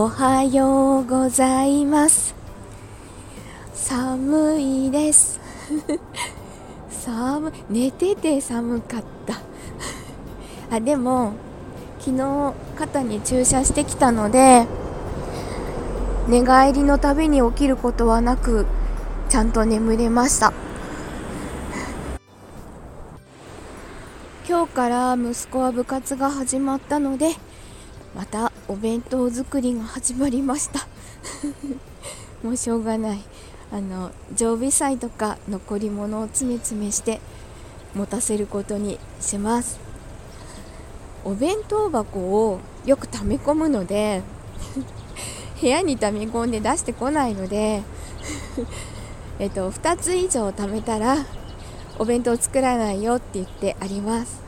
おはようございます。寒いです。寒寝てて寒かった。あでも昨日肩に注射してきたので寝返りのたびに起きることはなくちゃんと眠れました。今日から息子は部活が始まったのでまたお弁当作りが始まりました。もうしょうがない。あの常備菜とか残り物を詰め詰めして持たせることにします。お弁当箱をよく溜め込むので 部屋に溜め込んで出してこないので えっと2つ以上貯めたらお弁当作らないよって言ってあります。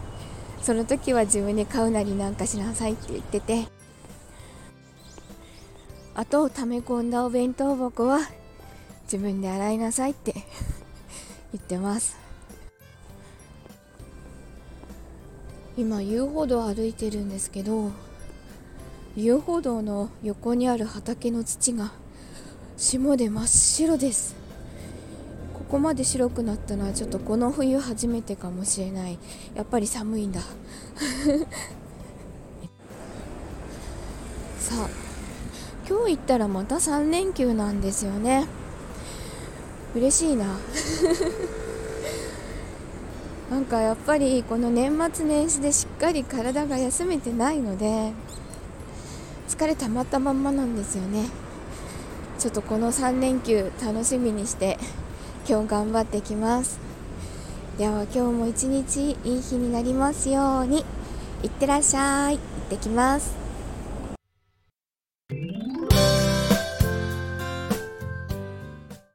その時は自分で買うなりなんかしなさいって言ってて。あと溜め込んだお弁当箱は自分で洗いなさいって 言ってます。今遊歩道歩いてるんですけど遊歩道の横にある畑の土が霜で真っ白です。ここまで白くなったのはちょっとこの冬初めてかもしれない。やっぱり寒いんだ。さあ今日行ったらまた3連休なんですよね。嬉しいな。なんかやっぱりこの年末年始でしっかり体が休めてないので疲れたまったまんまなんですよね。ちょっとこの3連休楽しみにして。今日頑張ってきます。では今日も一日いい日になりますように。いってらっしゃい。行ってきます。